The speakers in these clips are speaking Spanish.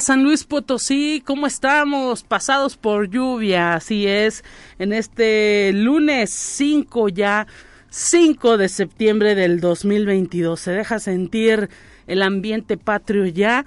San Luis Potosí, ¿cómo estamos? Pasados por lluvia, así es, en este lunes 5 ya, 5 de septiembre del 2022. Se deja sentir el ambiente patrio ya,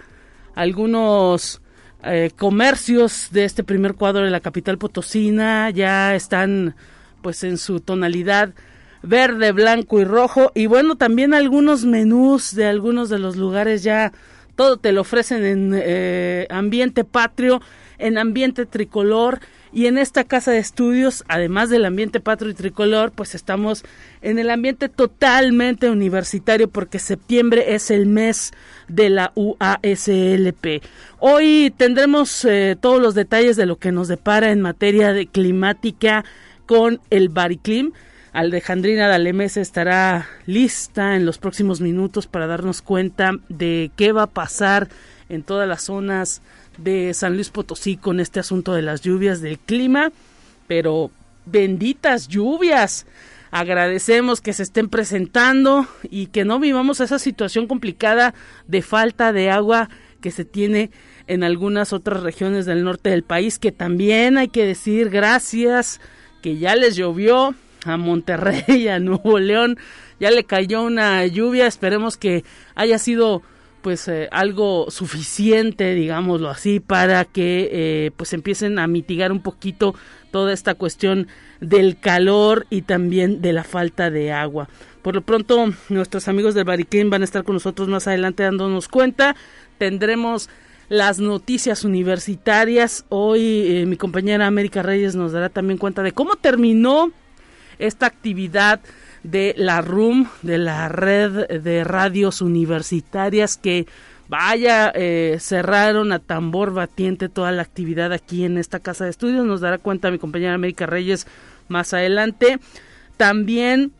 algunos eh, comercios de este primer cuadro de la capital potosina ya están pues en su tonalidad verde, blanco y rojo y bueno, también algunos menús de algunos de los lugares ya todo te lo ofrecen en eh, ambiente patrio, en ambiente tricolor y en esta casa de estudios, además del ambiente patrio y tricolor, pues estamos en el ambiente totalmente universitario porque septiembre es el mes de la UASLP. Hoy tendremos eh, todos los detalles de lo que nos depara en materia de climática con el Bariclim Alejandrina Dalemes estará lista en los próximos minutos para darnos cuenta de qué va a pasar en todas las zonas de San Luis Potosí con este asunto de las lluvias del clima, pero benditas lluvias. Agradecemos que se estén presentando y que no vivamos esa situación complicada de falta de agua que se tiene en algunas otras regiones del norte del país, que también hay que decir gracias que ya les llovió, a Monterrey, a Nuevo León, ya le cayó una lluvia, esperemos que haya sido pues eh, algo suficiente, digámoslo así, para que eh, pues empiecen a mitigar un poquito toda esta cuestión del calor y también de la falta de agua. Por lo pronto, nuestros amigos del Bariquín van a estar con nosotros más adelante dándonos cuenta. Tendremos las noticias universitarias. Hoy eh, mi compañera América Reyes nos dará también cuenta de cómo terminó esta actividad de la RUM, de la red de radios universitarias que vaya, eh, cerraron a tambor batiente toda la actividad aquí en esta casa de estudios. Nos dará cuenta mi compañera América Reyes más adelante. También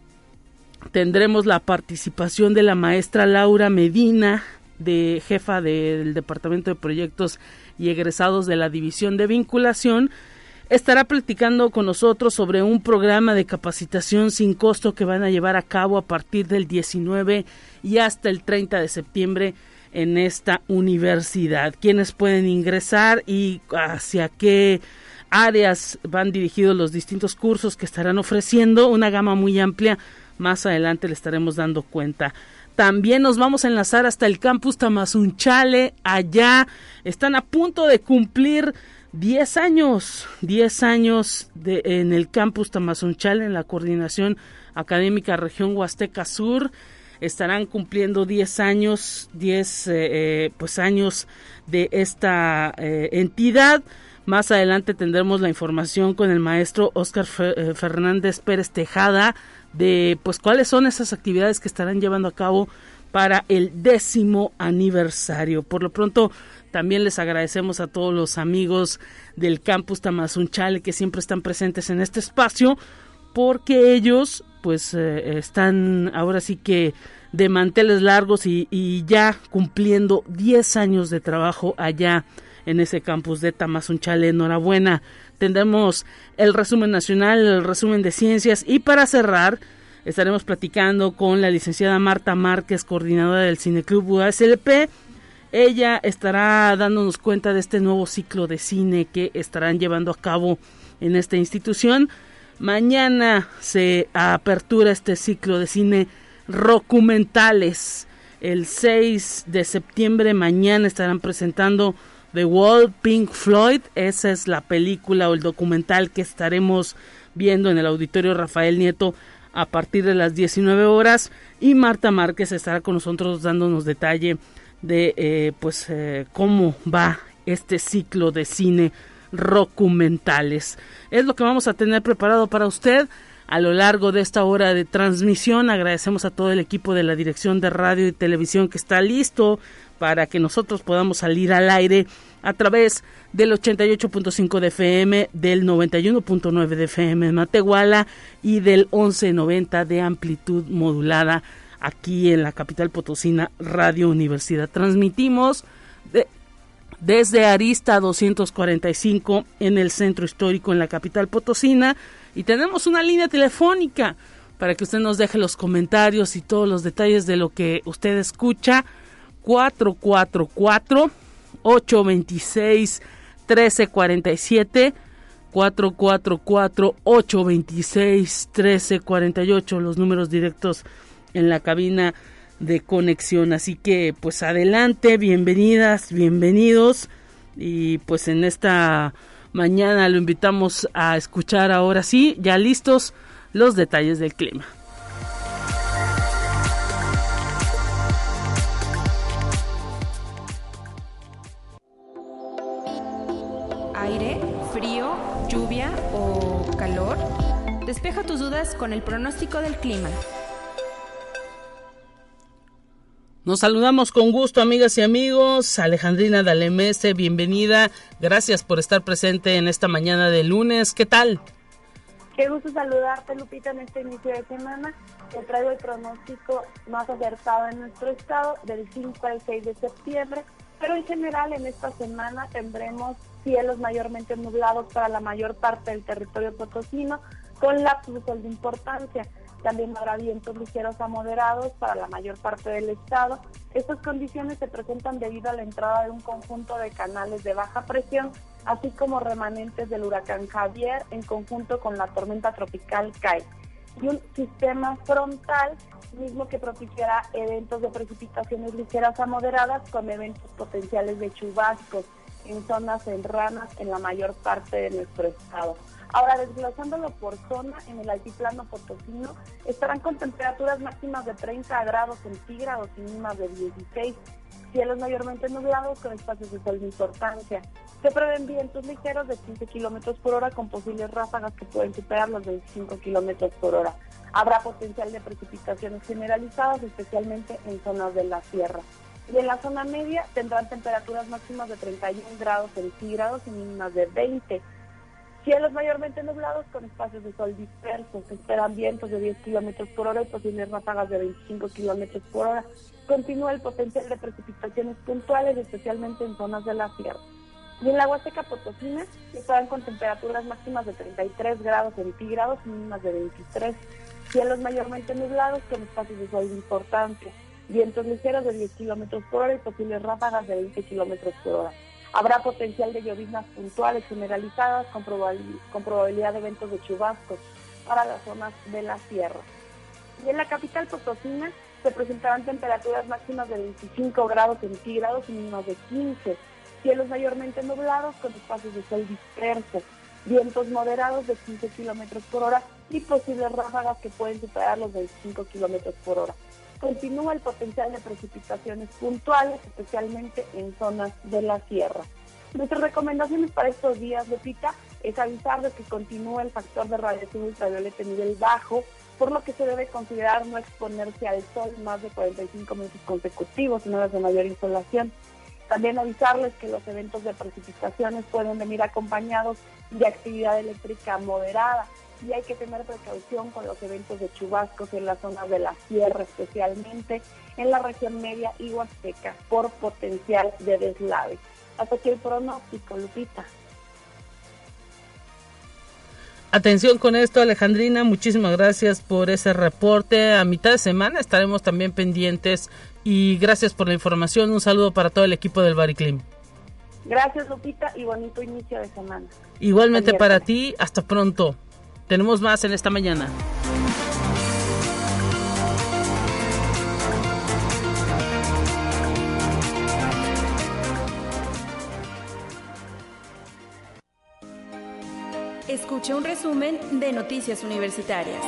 tendremos la participación de la maestra Laura Medina, de jefa del Departamento de Proyectos y egresados de la División de Vinculación, estará platicando con nosotros sobre un programa de capacitación sin costo que van a llevar a cabo a partir del 19 y hasta el 30 de septiembre en esta universidad. ¿Quiénes pueden ingresar y hacia qué áreas van dirigidos los distintos cursos que estarán ofreciendo? Una gama muy amplia. Más adelante le estaremos dando cuenta. También nos vamos a enlazar hasta el campus Tamazunchale. Allá están a punto de cumplir 10 años, 10 años de, en el campus Tamazunchal en la coordinación académica región Huasteca Sur. Estarán cumpliendo 10 años, 10 eh, eh, pues años de esta eh, entidad. Más adelante tendremos la información con el maestro Oscar Fernández Pérez Tejada de pues cuáles son esas actividades que estarán llevando a cabo para el décimo aniversario. Por lo pronto, también les agradecemos a todos los amigos del campus Tamazunchale que siempre están presentes en este espacio porque ellos pues eh, están ahora sí que de manteles largos y, ya cumpliendo 10 años de trabajo allá en ese campus de Tamazunchale. Enhorabuena. Tendremos el resumen nacional, el resumen de ciencias y para cerrar estaremos platicando con la licenciada Marta Márquez, coordinadora del Cineclub USLP ella estará dándonos cuenta de este nuevo ciclo de cine que estarán llevando a cabo en esta institución. Mañana se apertura este ciclo de cine documentales. El 6 de septiembre mañana estarán presentando The Wall Pink Floyd. Esa es la película o el documental que estaremos viendo en el auditorio Rafael Nieto a partir de las 19 horas y Marta Márquez estará con nosotros dándonos detalle de eh, pues eh, cómo va este ciclo de cine documentales. Es lo que vamos a tener preparado para usted a lo largo de esta hora de transmisión. Agradecemos a todo el equipo de la Dirección de Radio y Televisión que está listo para que nosotros podamos salir al aire a través del 88.5 de FM, del 91.9 de FM en Matehuala y del 1190 de amplitud modulada aquí en la capital potosina Radio Universidad. Transmitimos desde Arista 245 en el centro histórico en la capital potosina y tenemos una línea telefónica para que usted nos deje los comentarios y todos los detalles de lo que usted escucha 444 826 1347 444 826 1348 los números directos en la cabina de conexión. Así que pues adelante bienvenidas bienvenidos. Y pues en esta mañana lo invitamos a escuchar ahora sí ya listos los detalles del clima. Despeja tus dudas con el pronóstico del clima. Nos saludamos con gusto, amigas y amigos. Alejandrina Dalemese, bienvenida. Gracias por estar presente en esta mañana de lunes. ¿Qué tal? Qué gusto saludarte, Lupita, en este inicio de semana. Te traigo el pronóstico más acertado en nuestro estado del 5 al 6 de septiembre. Pero en general, en esta semana tendremos cielos mayormente nublados para la mayor parte del territorio potosino, con lapsos de importancia. También habrá vientos ligeros a moderados para la mayor parte del estado. Estas condiciones se presentan debido a la entrada de un conjunto de canales de baja presión, así como remanentes del huracán Javier en conjunto con la tormenta tropical Kai. Y un sistema frontal mismo que propiciará eventos de precipitaciones ligeras a moderadas con eventos potenciales de chubascos en zonas serranas en la mayor parte de nuestro estado. Ahora, desglosándolo por zona, en el altiplano potosino estarán con temperaturas máximas de 30 grados centígrados y mínimas de 16, cielos mayormente nublados con espacios de sol de importancia. Se prevén vientos ligeros de 15 kilómetros por hora con posibles ráfagas que pueden superar los 25 kilómetros por hora. Habrá potencial de precipitaciones generalizadas, especialmente en zonas de la sierra. Y en la zona media tendrán temperaturas máximas de 31 grados centígrados y mínimas de 20 Cielos mayormente nublados con espacios de sol dispersos. Se esperan vientos de 10 kilómetros por hora y posibles ráfagas de 25 kilómetros por hora. Continúa el potencial de precipitaciones puntuales, especialmente en zonas de la sierra. Y en la Huasteca Potosina estarán con temperaturas máximas de 33 grados centígrados y mínimas de 23. Cielos mayormente nublados con espacios de sol de importancia. Vientos ligeros de 10 kilómetros por hora y posibles ráfagas de 20 kilómetros por hora. Habrá potencial de lloviznas puntuales generalizadas con, probabilidad de eventos de chubascos para las zonas de la sierra. Y en la capital Potosina se presentarán temperaturas máximas de 25 grados centígrados y mínimas de 15. Cielos mayormente nublados con espacios de sol dispersos. Vientos moderados de 15 kilómetros por hora y posibles ráfagas que pueden superar los 25 kilómetros por hora continúa el potencial de precipitaciones puntuales, especialmente en zonas de la sierra. Nuestras recomendaciones para estos días, Lupita, es avisar de que continúa el factor de radiación ultravioleta en nivel bajo, por lo que se debe considerar no exponerse al sol más de 45 minutos consecutivos en horas de mayor insolación. También avisarles que los eventos de precipitaciones pueden venir acompañados de actividad eléctrica moderada, y hay que tener precaución con los eventos de chubascos en la zona de la sierra, especialmente en la región media y huasteca, por potencial de deslave. Hasta aquí el pronóstico, Lupita. Atención con esto, Alejandrina, muchísimas gracias por ese reporte. A mitad de semana estaremos también pendientes y gracias por la información. Un saludo para todo el equipo del Bariclim. Gracias, Lupita, y bonito inicio de semana. Igualmente para ti, hasta pronto. Tenemos más en esta mañana. Escucha un resumen de Noticias Universitarias.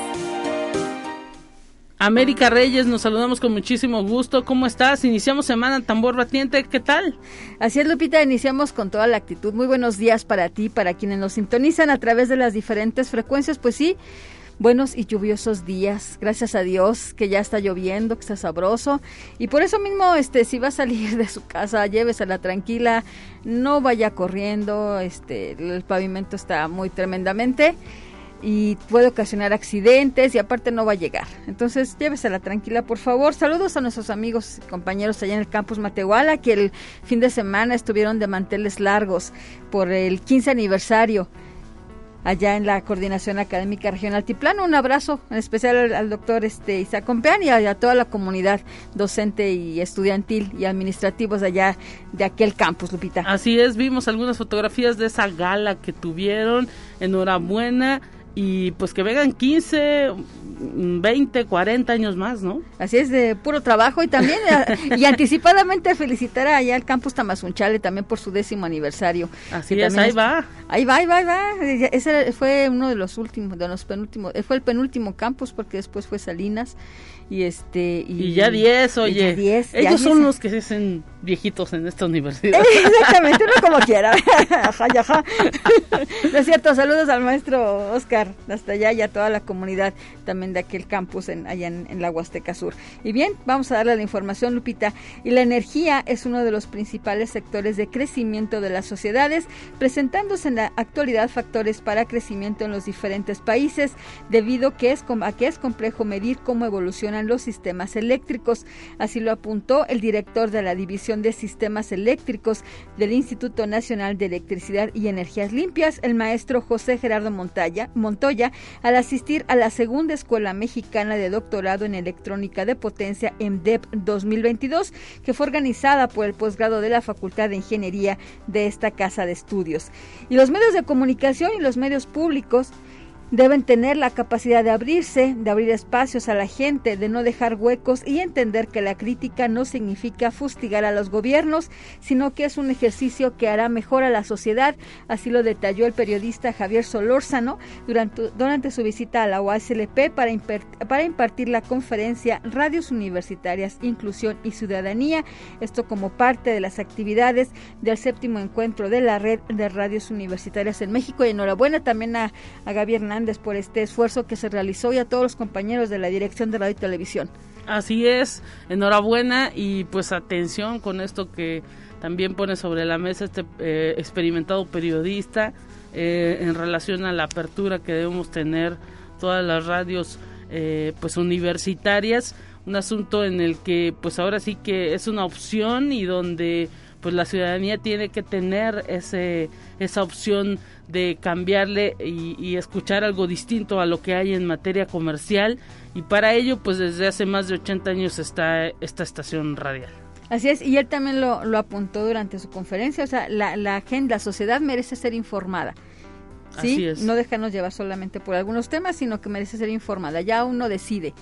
América Reyes, nos saludamos con muchísimo gusto. ¿Cómo estás? Iniciamos semana tambor batiente. ¿Qué tal? Así es, Lupita. Iniciamos con toda la actitud. Muy buenos días para ti, para quienes nos sintonizan a través de las diferentes frecuencias. Pues sí, buenos y lluviosos días. Gracias a Dios que ya está lloviendo, que está sabroso. Y por eso mismo, este, si va a salir de su casa, llévesela tranquila, no vaya corriendo, este, el pavimento está muy tremendamente y puede ocasionar accidentes y aparte no va a llegar. Entonces, llévesela tranquila, por favor. Saludos a nuestros amigos y compañeros allá en el campus Matehuala que el fin de semana estuvieron de manteles largos por el 15 aniversario allá en la Coordinación Académica Regional Tiplano. Un abrazo en especial al, doctor este, Isaac Compeán y a, toda la comunidad docente y estudiantil y administrativos allá de aquel campus, Lupita. Así es, vimos algunas fotografías de esa gala que tuvieron. Enhorabuena y pues que vengan 15, 20, 40 años más, ¿no? Así es, de puro trabajo y también eh, y anticipadamente felicitar allá al campus Tamazunchale también por su décimo aniversario. Así es, ahí va. Ahí va, ahí va, ahí va. Ese fue uno de los últimos, de los penúltimos, fue el penúltimo campus porque después fue Salinas y este y, ya 10 oye. diez, ellos son los que se hacen viejitos en esta universidad. Exactamente uno como quiera. Ajá, ajá. no es cierto saludos al maestro Oscar hasta allá y a toda la comunidad también de aquel campus en, allá en, la Huasteca Sur. Y bien vamos a darle la información Lupita. Y la energía es uno de los principales sectores de crecimiento de las sociedades presentándose en la actualidad factores para crecimiento en los diferentes países debido que es a que es complejo medir cómo evoluciona los sistemas eléctricos. Así lo apuntó el director de la División de Sistemas Eléctricos del Instituto Nacional de Electricidad y Energías Limpias, el maestro José Gerardo Montoya, al asistir a la segunda Escuela Mexicana de Doctorado en Electrónica de Potencia EMDEP 2022, que fue organizada por el posgrado de la Facultad de Ingeniería de esta casa de estudios. Y los medios de comunicación y los medios públicos Deben tener la capacidad de abrirse, de abrir espacios a la gente, de no dejar huecos y entender que la crítica no significa fustigar a los gobiernos, sino que es un ejercicio que hará mejor a la sociedad. Así lo detalló el periodista Javier Solórzano durante, su visita a la UASLP para, para impartir la conferencia Radios Universitarias, Inclusión y Ciudadanía. Esto como parte de las actividades del séptimo encuentro de la red de radios universitarias en México. Y enhorabuena también a, a por este esfuerzo que se realizó y a todos los compañeros de la Dirección de Radio y Televisión. Así es, enhorabuena y pues atención con esto que también pone sobre la mesa este eh, experimentado periodista eh, en relación a la apertura que debemos tener todas las radios eh, pues universitarias, un asunto en el que pues ahora sí que es una opción y donde pues la ciudadanía tiene que tener ese esa opción de cambiarle y, escuchar algo distinto a lo que hay en materia comercial y para ello pues desde hace más de 80 años está esta estación radial. Así es, y él también lo, lo apuntó durante su conferencia, o sea, la, la, la sociedad merece ser informada. ¿sí? Así es. No déjanos llevar solamente por algunos temas, sino que merece ser informada. Ya uno decide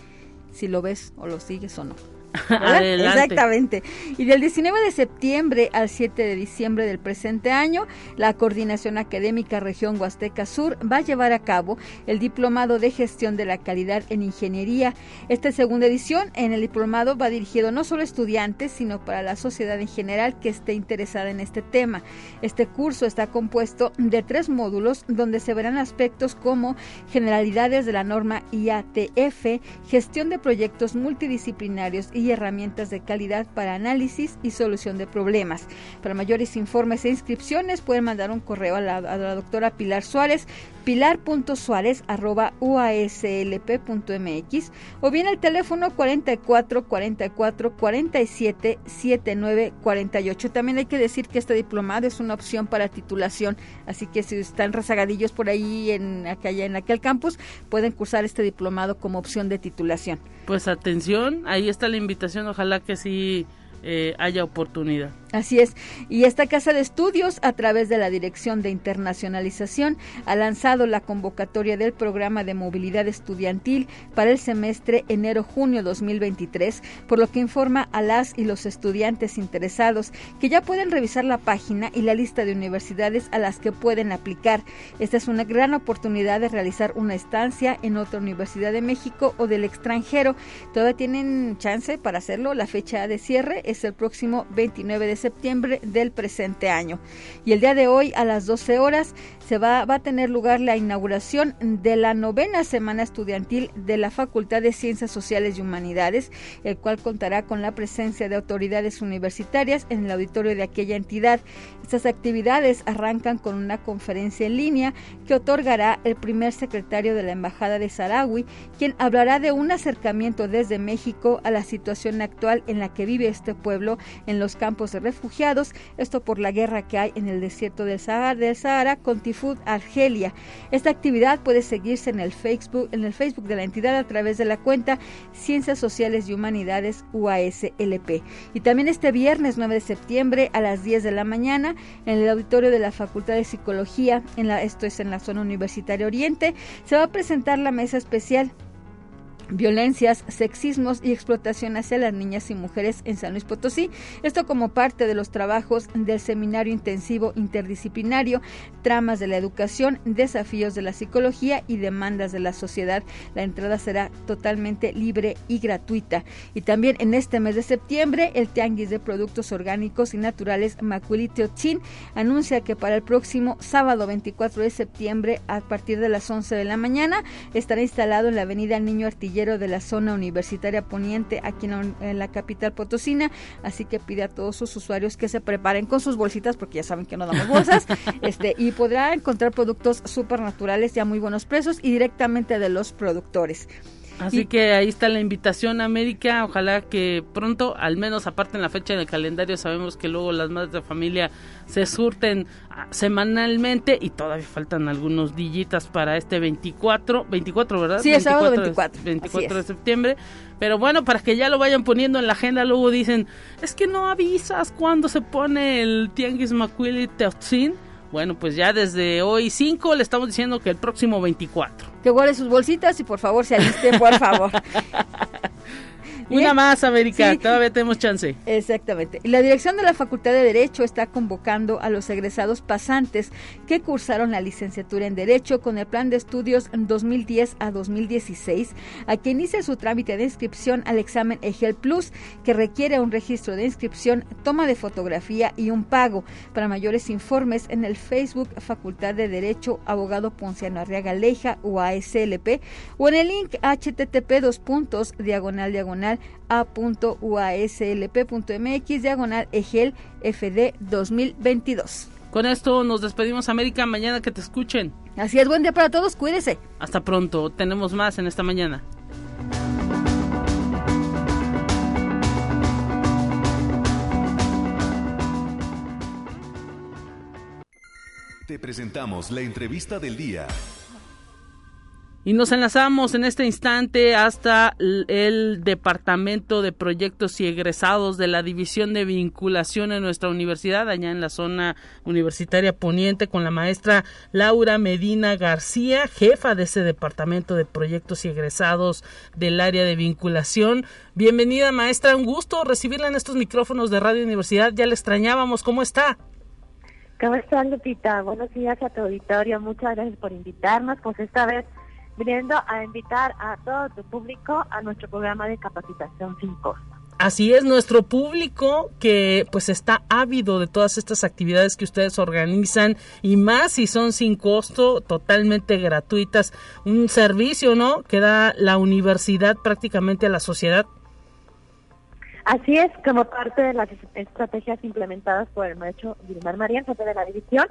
si lo ves o lo sigues o no. Exactamente. Y del 19 de septiembre al 7 de diciembre del presente año, la Coordinación Académica Región Huasteca Sur va a llevar a cabo el Diplomado de Gestión de la Calidad en Ingeniería. Esta segunda edición en el diplomado va dirigido no solo a estudiantes, sino para la sociedad en general que esté interesada en este tema. Este curso está compuesto de tres módulos donde se verán aspectos como generalidades de la norma IATF, gestión de proyectos multidisciplinarios y herramientas de calidad para análisis y solución de problemas. Para mayores informes e inscripciones pueden mandar un correo a la doctora Pilar Suárez pilar.suárez.uaslp.mx o bien el teléfono 44 44 47 79 48. También hay que decir que este diplomado es una opción para titulación, así que si están rezagadillos por ahí en, allá en aquel campus, pueden cursar este diplomado como opción de titulación. Pues atención, ahí está la invitación, ojalá que sí eh, haya oportunidad. Así es. Y esta casa de estudios, a través de la Dirección de Internacionalización, ha lanzado la convocatoria del programa de movilidad estudiantil para el semestre enero-junio 2023, por lo que informa a las y los estudiantes interesados que ya pueden revisar la página y la lista de universidades a las que pueden aplicar. Esta es una gran oportunidad de realizar una estancia en otra universidad de México o del extranjero. Todavía tienen chance para hacerlo. La fecha de cierre es el próximo 29 de septiembre del presente año. Y el día de hoy a las 12 horas se va, a tener lugar la inauguración de la novena semana estudiantil de la Facultad de Ciencias Sociales y Humanidades, el cual contará con la presencia de autoridades universitarias en el auditorio de aquella entidad. Estas actividades arrancan con una conferencia en línea que otorgará el primer secretario de la Embajada de Sarawi, quien hablará de un acercamiento desde México a la situación actual en la que vive este pueblo en los campos de refugiados, esto por la guerra que hay en el desierto del Sahara, del Sahara con Food Argelia. Esta actividad puede seguirse en el Facebook, en el Facebook de la entidad a través de la cuenta Ciencias Sociales y Humanidades UASLP. Y también este viernes 9 de septiembre a las 10 de la mañana en el auditorio de la Facultad de Psicología, en la, esto es en la zona universitaria Oriente, se va a presentar la mesa especial violencias, sexismos y explotación hacia las niñas y mujeres en San Luis Potosí. Esto como parte de los trabajos del Seminario Intensivo Interdisciplinario, Tramas de la Educación, Desafíos de la Psicología y Demandas de la Sociedad. La entrada será totalmente libre y gratuita. Y también en este mes de septiembre, el Tianguis de Productos Orgánicos y Naturales Macuilite Ochin anuncia que para el próximo sábado 24 de septiembre, a partir de las 11 de la mañana, estará instalado en la avenida Niño Artillero de la zona universitaria poniente aquí en, la capital potosina, así que pide a todos sus usuarios que se preparen con sus bolsitas porque ya saben que no damos bolsas, este y podrá encontrar productos súper naturales y a muy buenos precios y directamente de los productores. Así que ahí está la invitación a América. Ojalá que pronto, al menos aparte en la fecha del calendario, sabemos que luego las madres de familia se surten ah, semanalmente y todavía faltan algunos dillitas para este 24, 24, ¿verdad? Sí, 24, sábado 24. 24 de septiembre. Pero bueno, para que ya lo vayan poniendo en la agenda, luego dicen, es que no avisas cuándo se pone el Tianguis Macuili Teotzin bueno, pues ya desde hoy 5 le estamos diciendo que el próximo 24. Que guarde sus bolsitas y por favor se aliste, por favor. Una más, América, todavía tenemos chance. Exactamente. La dirección de la Facultad de Derecho está convocando a los egresados pasantes que cursaron la licenciatura en Derecho con el plan de estudios 2010 a 2016 a que inicie su trámite de inscripción al examen EGEL Plus, que requiere un registro de inscripción, toma de fotografía y un pago. Para mayores informes en el Facebook Facultad de Derecho Abogado Ponciano Arriaga Leija o ASLP o en el link http dos puntos diagonal diagonal a.uaslp.mx diagonal EGEL FD 2022. Con esto nos despedimos América, mañana que te escuchen. Así es, buen día para todos, cuídese. Hasta pronto, tenemos más en esta mañana. Te presentamos la entrevista del día. Y nos enlazamos en este instante hasta el Departamento de Proyectos y Egresados de la División de Vinculación en nuestra universidad, allá en la zona universitaria poniente, con la maestra Laura Medina García, jefa de ese Departamento de Proyectos y Egresados del área de vinculación. Bienvenida, maestra, un gusto recibirla en estos micrófonos de Radio Universidad. Ya le extrañábamos, ¿cómo está? ¿Cómo está, Lupita? Buenos días a tu auditorio. Muchas gracias por invitarnos. Pues esta vez viniendo a invitar a todo tu público a nuestro programa de capacitación sin costo. Así es, nuestro público que pues está ávido de todas estas actividades que ustedes organizan y más si son sin costo, totalmente gratuitas, un servicio, ¿no? Que da la universidad prácticamente a la sociedad. Así es, como parte de las estrategias implementadas por el maestro Vilmar María, jefe de la división,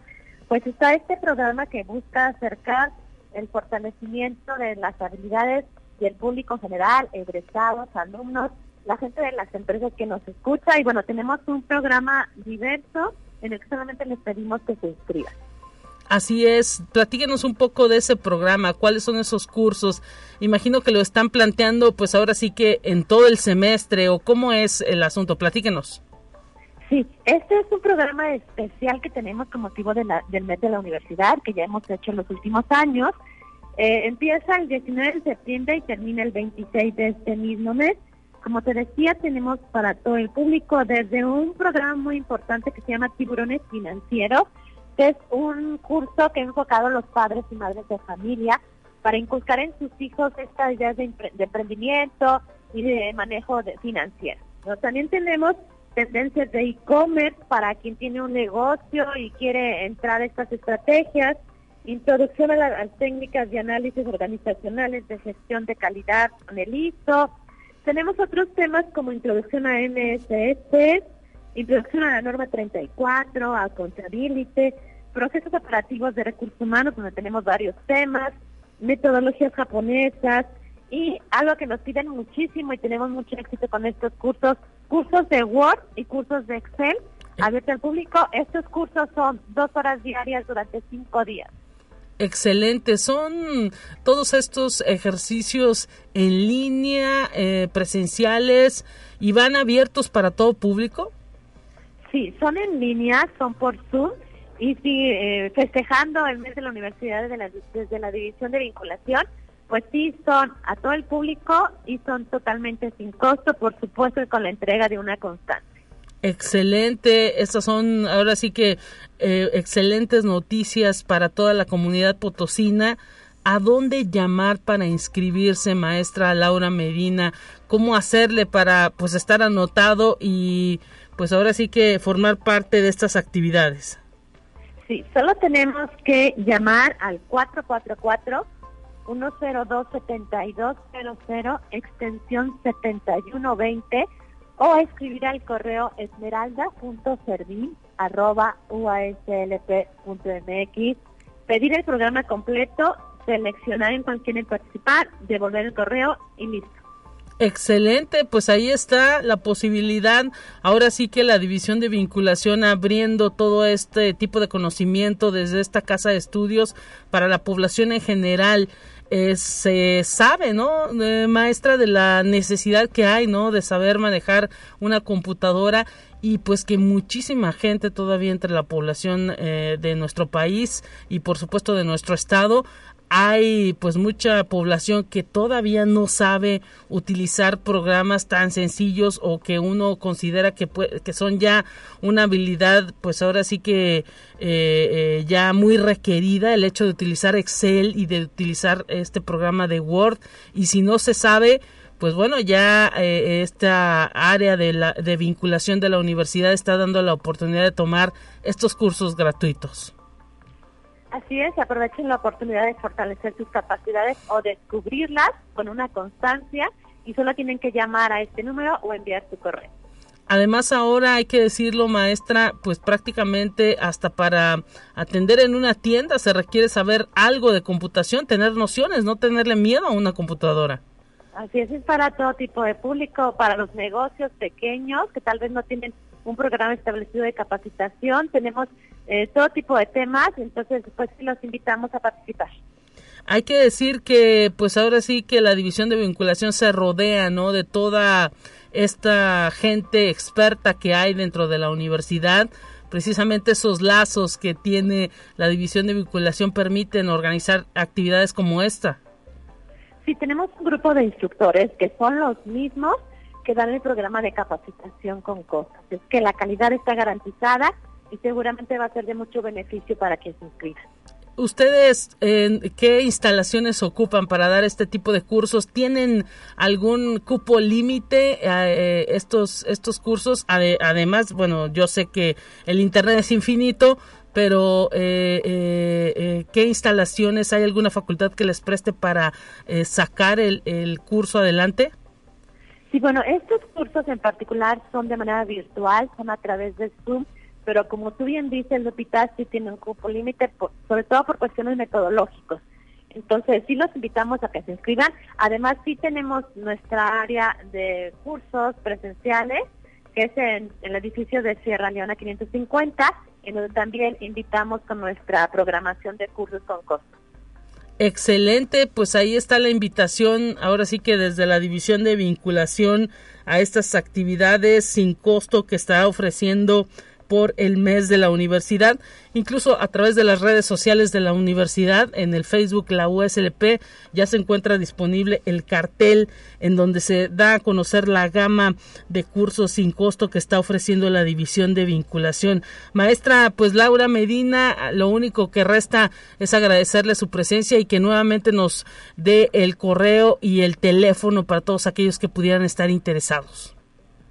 pues está este programa que busca acercar el fortalecimiento de las habilidades del público general, egresados, alumnos, la gente de las empresas que nos escucha y bueno, tenemos un programa diverso en el que solamente les pedimos que se inscriban. Así es, platíquenos un poco de ese programa, cuáles son esos cursos. Imagino que lo están planteando pues ahora sí que en todo el semestre o cómo es el asunto, platíquenos. Sí, este es un programa especial que tenemos con motivo de la, del mes de la universidad, que ya hemos hecho en los últimos años. Eh, empieza el 19 de septiembre y termina el 26 de este mismo mes. Como te decía, tenemos para todo el público desde un programa muy importante que se llama Tiburones Financieros, que es un curso que ha enfocado a los padres y madres de familia para inculcar en sus hijos estas ideas de, emprendimiento y de manejo de financiero. También tenemos tendencias de e-commerce para quien tiene un negocio y quiere entrar a estas estrategias, introducción a las técnicas de análisis organizacionales de gestión de calidad con el ISO. Tenemos otros temas como introducción a MSS, introducción a la norma 34, a contability, procesos operativos de recursos humanos, donde tenemos varios temas, metodologías japonesas y algo que nos piden muchísimo y tenemos mucho éxito con estos cursos, cursos de Word y cursos de Excel abiertos al público. Estos cursos son dos horas diarias durante cinco días. Excelente, son todos estos ejercicios en línea, eh, presenciales y van abiertos para todo público. Sí, son en línea, son por Zoom y sí, eh, festejando el mes de la universidad desde la, desde la división de vinculación, pues sí, son a todo el público y son totalmente sin costo, por supuesto, con la entrega de una constante. Excelente, estas son ahora sí que eh, excelentes noticias para toda la comunidad potosina. ¿A dónde llamar para inscribirse, maestra Laura Medina? ¿Cómo hacerle para pues estar anotado y pues ahora sí que formar parte de estas actividades? Sí, solo tenemos que llamar al 444 102 7200 extensión 7120 o escribir al correo esmeralda.servin@uaslp.mx, pedir el programa completo, seleccionar en cuál participar, devolver el correo y listo. Excelente, pues ahí está la posibilidad. Ahora sí que la división de vinculación abriendo todo este tipo de conocimiento desde esta casa de estudios para la población en general. Eh, se sabe, ¿no, maestra, de la necesidad que hay, ¿no? De saber manejar una computadora y pues que muchísima gente todavía entre la población eh, de nuestro país y por supuesto de nuestro estado hay pues mucha población que todavía no sabe utilizar programas tan sencillos o que uno considera que, que son ya una habilidad pues ahora sí que eh, eh, ya muy requerida el hecho de utilizar Excel y de utilizar este programa de Word y si no se sabe pues bueno, ya eh, esta área de, la, de vinculación de la universidad está dando la oportunidad de tomar estos cursos gratuitos. Así es, aprovechen la oportunidad de fortalecer sus capacidades o descubrirlas con una constancia y solo tienen que llamar a este número o enviar su correo. Además ahora hay que decirlo, maestra, pues prácticamente hasta para atender en una tienda se requiere saber algo de computación, tener nociones, no tenerle miedo a una computadora. Así es, es para todo tipo de público, para los negocios pequeños que tal vez no tienen un programa establecido de capacitación. Tenemos eh, todo tipo de temas, entonces pues los invitamos a participar. Hay que decir que pues ahora sí que la división de vinculación se rodea, ¿no? De toda esta gente experta que hay dentro de la universidad. Precisamente esos lazos que tiene la división de vinculación permiten organizar actividades como esta. Sí, tenemos un grupo de instructores que son los mismos que dan el programa de capacitación con cosas. Es que la calidad está garantizada y seguramente va a ser de mucho beneficio para quien se inscriba. ¿Ustedes qué instalaciones ocupan para dar este tipo de cursos? ¿Tienen algún cupo límite a eh, estos, estos cursos? además, bueno, yo sé que el Internet es infinito, pero eh, eh, ¿qué instalaciones? ¿Hay alguna facultad que les preste para sacar el, el curso adelante? Sí, bueno, estos cursos en particular son de manera virtual, son a través de Zoom, pero como tú bien dices, Lupita, sí tiene un cupo límite, sobre todo por cuestiones metodológicos. Entonces, sí los invitamos a que se inscriban. Además, sí tenemos nuestra área de cursos presenciales, que es en, el edificio de Sierra Leona 550, en donde también invitamos con nuestra programación de cursos con costo. Excelente, pues ahí está la invitación, ahora sí que desde la división de vinculación a estas actividades sin costo que está ofreciendo por el mes de la universidad, incluso a través de las redes sociales de la universidad, en el Facebook la USLP ya se encuentra disponible el cartel en donde se da a conocer la gama de cursos sin costo que está ofreciendo la división de vinculación. Maestra, pues Laura Medina, lo único que resta es agradecerle su presencia y que nuevamente nos dé el correo y el teléfono para todos aquellos que pudieran estar interesados.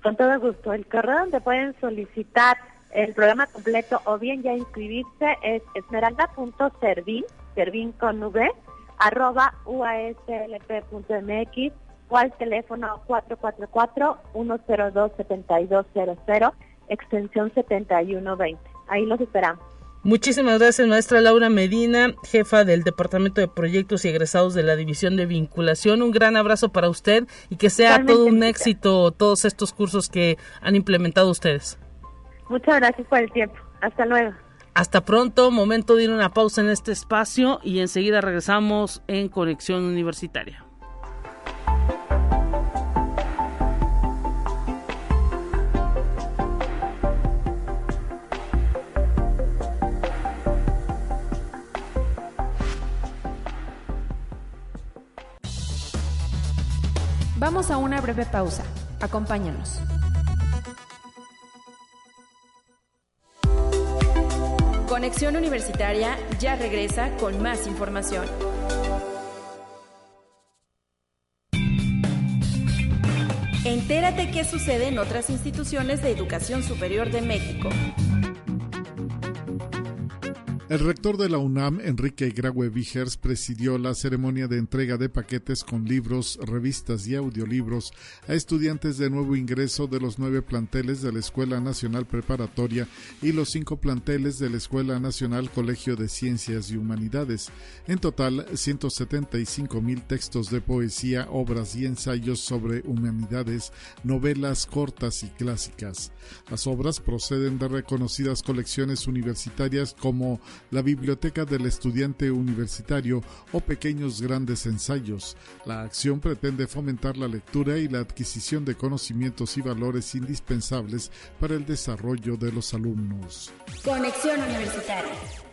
Con todo gusto. El correo donde pueden solicitar el programa completo o bien ya inscribirse es esmeralda.servin, servin con v, arroba uaslp.mx o al teléfono 444-102-7200, extensión 7120. Ahí los esperamos. Muchísimas gracias, maestra Laura Medina, jefa del Departamento de Proyectos y Egresados de la División de Vinculación. Un gran abrazo para usted y que sea todo un éxito todos estos cursos que han implementado ustedes. Muchas gracias por el tiempo. Hasta luego. Hasta pronto, momento de ir a una pausa en este espacio y enseguida regresamos en Conexión Universitaria. Vamos a una breve pausa. Acompáñanos. Conexión Universitaria ya regresa con más información. Entérate qué sucede en otras instituciones de educación superior de México. El rector de la UNAM, Enrique Graue Vigers, presidió la ceremonia de entrega de paquetes con libros, revistas y audiolibros a estudiantes de nuevo ingreso de los nueve planteles de la Escuela Nacional Preparatoria y los cinco planteles de la Escuela Nacional Colegio de Ciencias y Humanidades. En total, 175 mil textos de poesía, obras y ensayos sobre humanidades, novelas cortas y clásicas. Las obras proceden de reconocidas colecciones universitarias como la Biblioteca del Estudiante Universitario o pequeños grandes ensayos. La acción pretende fomentar la lectura y la adquisición de conocimientos y valores indispensables para el desarrollo de los alumnos. Conexión Universitaria.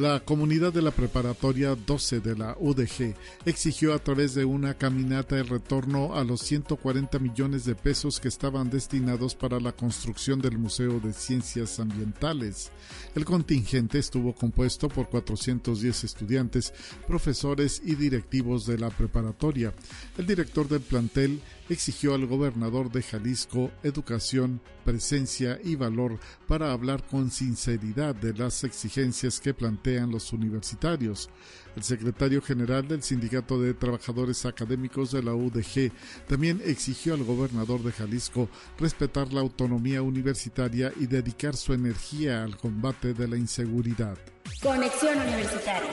La comunidad de la preparatoria 12 de la UDG exigió a través de una caminata el retorno a los 140 millones de pesos que estaban destinados para la construcción del Museo de Ciencias Ambientales. El contingente estuvo compuesto por 410 estudiantes, profesores y directivos de la preparatoria. El director del plantel exigió al gobernador de Jalisco educación, presencia y valor para hablar con sinceridad de las exigencias que plantean los universitarios. El secretario general del Sindicato de Trabajadores Académicos de la UDG también exigió al gobernador de Jalisco respetar la autonomía universitaria y dedicar su energía al combate de la inseguridad. Conexión Universitaria.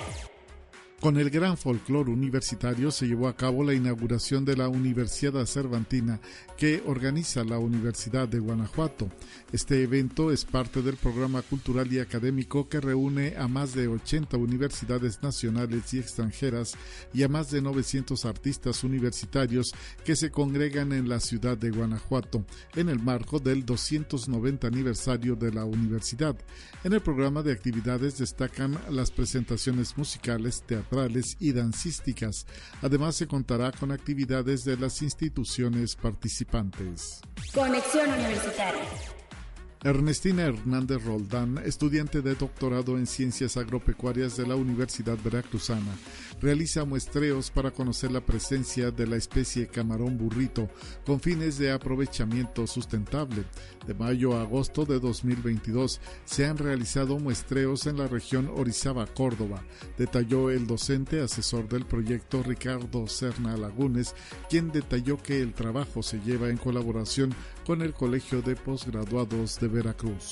Con el gran folclore universitario se llevó a cabo la inauguración de la Universidad Cervantina que organiza la Universidad de Guanajuato. Este evento es parte del programa cultural y académico que reúne a más de 80 universidades nacionales y extranjeras y a más de 900 artistas universitarios que se congregan en la ciudad de Guanajuato en el marco del 290 aniversario de la universidad. En el programa de actividades destacan las presentaciones musicales, teatrales, y dancísticas. Además se contará con actividades de las instituciones participantes. Conexión Universitaria. Ernestina Hernández Roldán, estudiante de doctorado en Ciencias Agropecuarias de la Universidad Veracruzana, realiza muestreos para conocer la presencia de la especie camarón burrito con fines de aprovechamiento sustentable. De mayo a agosto de 2022 se han realizado muestreos en la región Orizaba, Córdoba, detalló el docente asesor del proyecto Ricardo Serna Lagunes, quien detalló que el trabajo se lleva en colaboración con el Colegio de Postgraduados de Veracruz.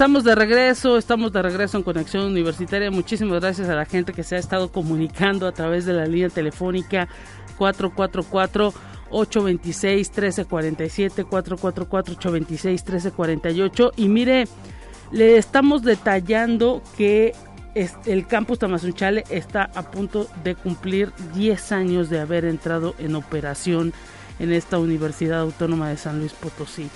Estamos de regreso, estamos de regreso en Conexión Universitaria. Muchísimas gracias a la gente que se ha estado comunicando a través de la línea telefónica 444 826 1347 444 826 1348 y mire, le estamos detallando que el campus Tamazunchale está a punto de cumplir 10 años de haber entrado en operación en esta Universidad Autónoma de San Luis Potosí.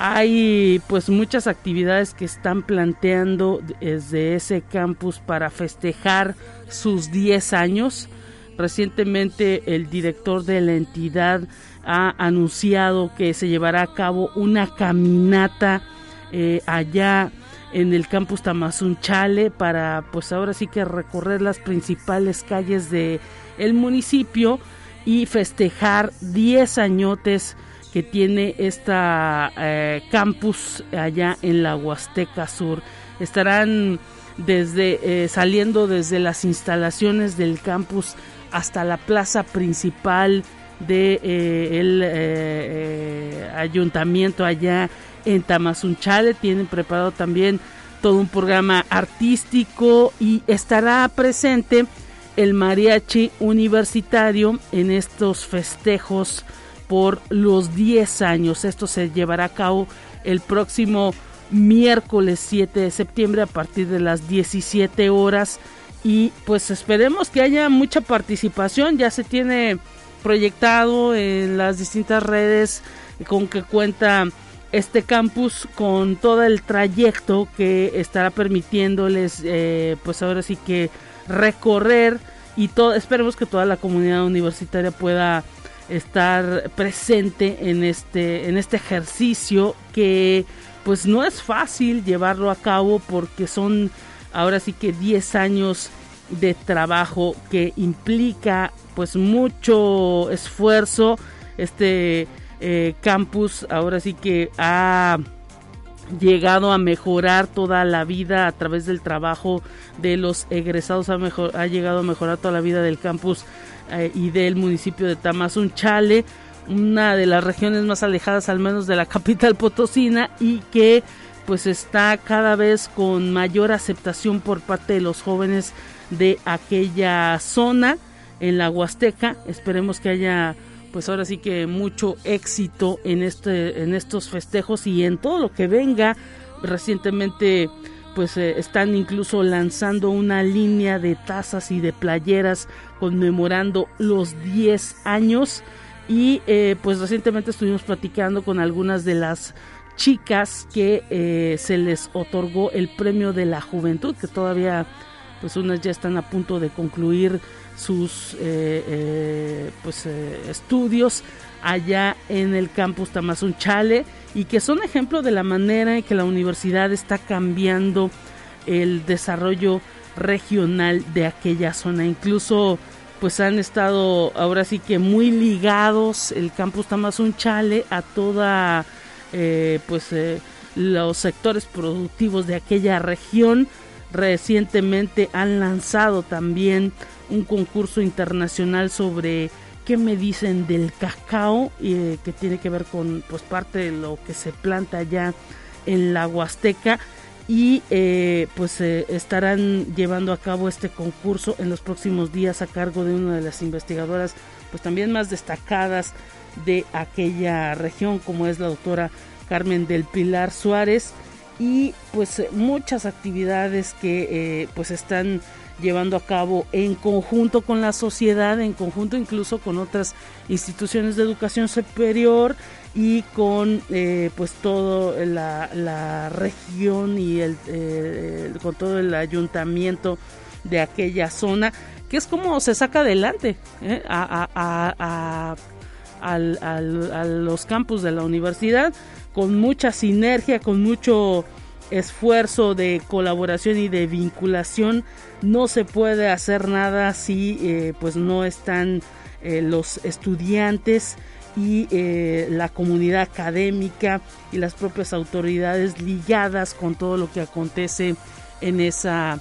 Hay pues muchas actividades que están planteando desde ese campus para festejar sus 10 años. Recientemente el director de la entidad ha anunciado que se llevará a cabo una caminata eh, allá en el campus Tamazunchale para pues ahora sí que recorrer las principales calles de el municipio y festejar 10 añotes que tiene esta eh, campus allá en la Huasteca Sur. Estarán desde eh, saliendo desde las instalaciones del campus hasta la plaza principal de eh, el ayuntamiento allá en Tamazunchale. Tienen preparado también todo un programa artístico y estará presente el mariachi universitario en estos festejos por los 10 años. Esto se llevará a cabo el próximo miércoles 7 de septiembre a partir de las 17 horas y pues esperemos que haya mucha participación. Ya se tiene proyectado en las distintas redes con que cuenta este campus con todo el trayecto que estará permitiéndoles eh, pues ahora sí que recorrer y todo esperemos que toda la comunidad universitaria pueda estar presente en este, en este ejercicio que pues no es fácil llevarlo a cabo porque son ahora sí que 10 años de trabajo que implica pues mucho esfuerzo. Este eh, campus ahora sí que ha llegado a mejorar toda la vida a través del trabajo de los egresados ha, mejor, ha llegado a mejorar toda la vida del campus eh, y del municipio de Tamazunchale, una de las regiones más alejadas al menos de la capital potosina y que pues está cada vez con mayor aceptación por parte de los jóvenes de aquella zona en la Huasteca. Esperemos que haya pues ahora sí que mucho éxito en este en estos festejos y en todo lo que venga. Recientemente pues eh, están incluso lanzando una línea de tazas y de playeras conmemorando los 10 años y eh, pues recientemente estuvimos platicando con algunas de las chicas que eh, se les otorgó el premio de la juventud que todavía pues unas ya están a punto de concluir sus pues estudios allá en el campus Tamazunchale y que son ejemplo de la manera en que la universidad está cambiando el desarrollo regional de aquella zona. Incluso pues han estado ahora sí que muy ligados el campus Tamazunchale a toda eh, pues eh, los sectores productivos de aquella región. Recientemente han lanzado también un concurso internacional sobre qué me dicen del cacao eh, que tiene que ver con pues parte de lo que se planta allá en la Huasteca y eh, pues eh, estarán llevando a cabo este concurso en los próximos días a cargo de una de las investigadoras pues también más destacadas de aquella región como es la doctora Carmen del Pilar Suárez. Y pues muchas actividades que pues están llevando a cabo en conjunto con la sociedad, en conjunto incluso con otras instituciones de educación superior y con eh, pues todo la, región y el, eh, con todo el ayuntamiento de aquella zona, que es como se saca adelante eh, a, a los campus de la universidad con mucha sinergia, con mucho esfuerzo de colaboración y de vinculación. No se puede hacer nada si eh, pues no están los estudiantes y eh, la comunidad académica y las propias autoridades ligadas con todo lo que acontece en esa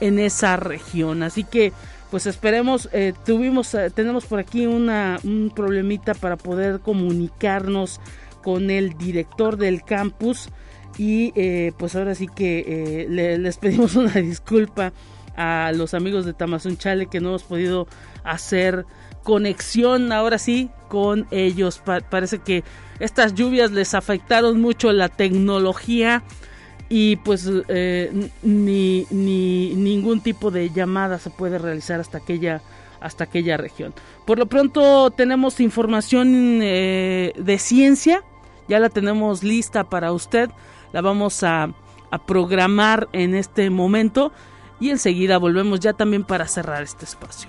en esa región. Así que pues esperemos tuvimos tenemos por aquí una un problemita para poder comunicarnos con el director del campus y eh, pues ahora sí que eh, les pedimos una disculpa a los amigos de Tamazun Chale que no hemos podido hacer conexión ahora sí con ellos. parece que estas lluvias les afectaron mucho la tecnología y pues eh, ni, ni ningún tipo de llamada se puede realizar hasta aquella hasta aquella región. Por lo pronto tenemos información eh, de ciencia, ya la tenemos lista para usted, la vamos a programar en este momento y enseguida volvemos ya también para cerrar este espacio.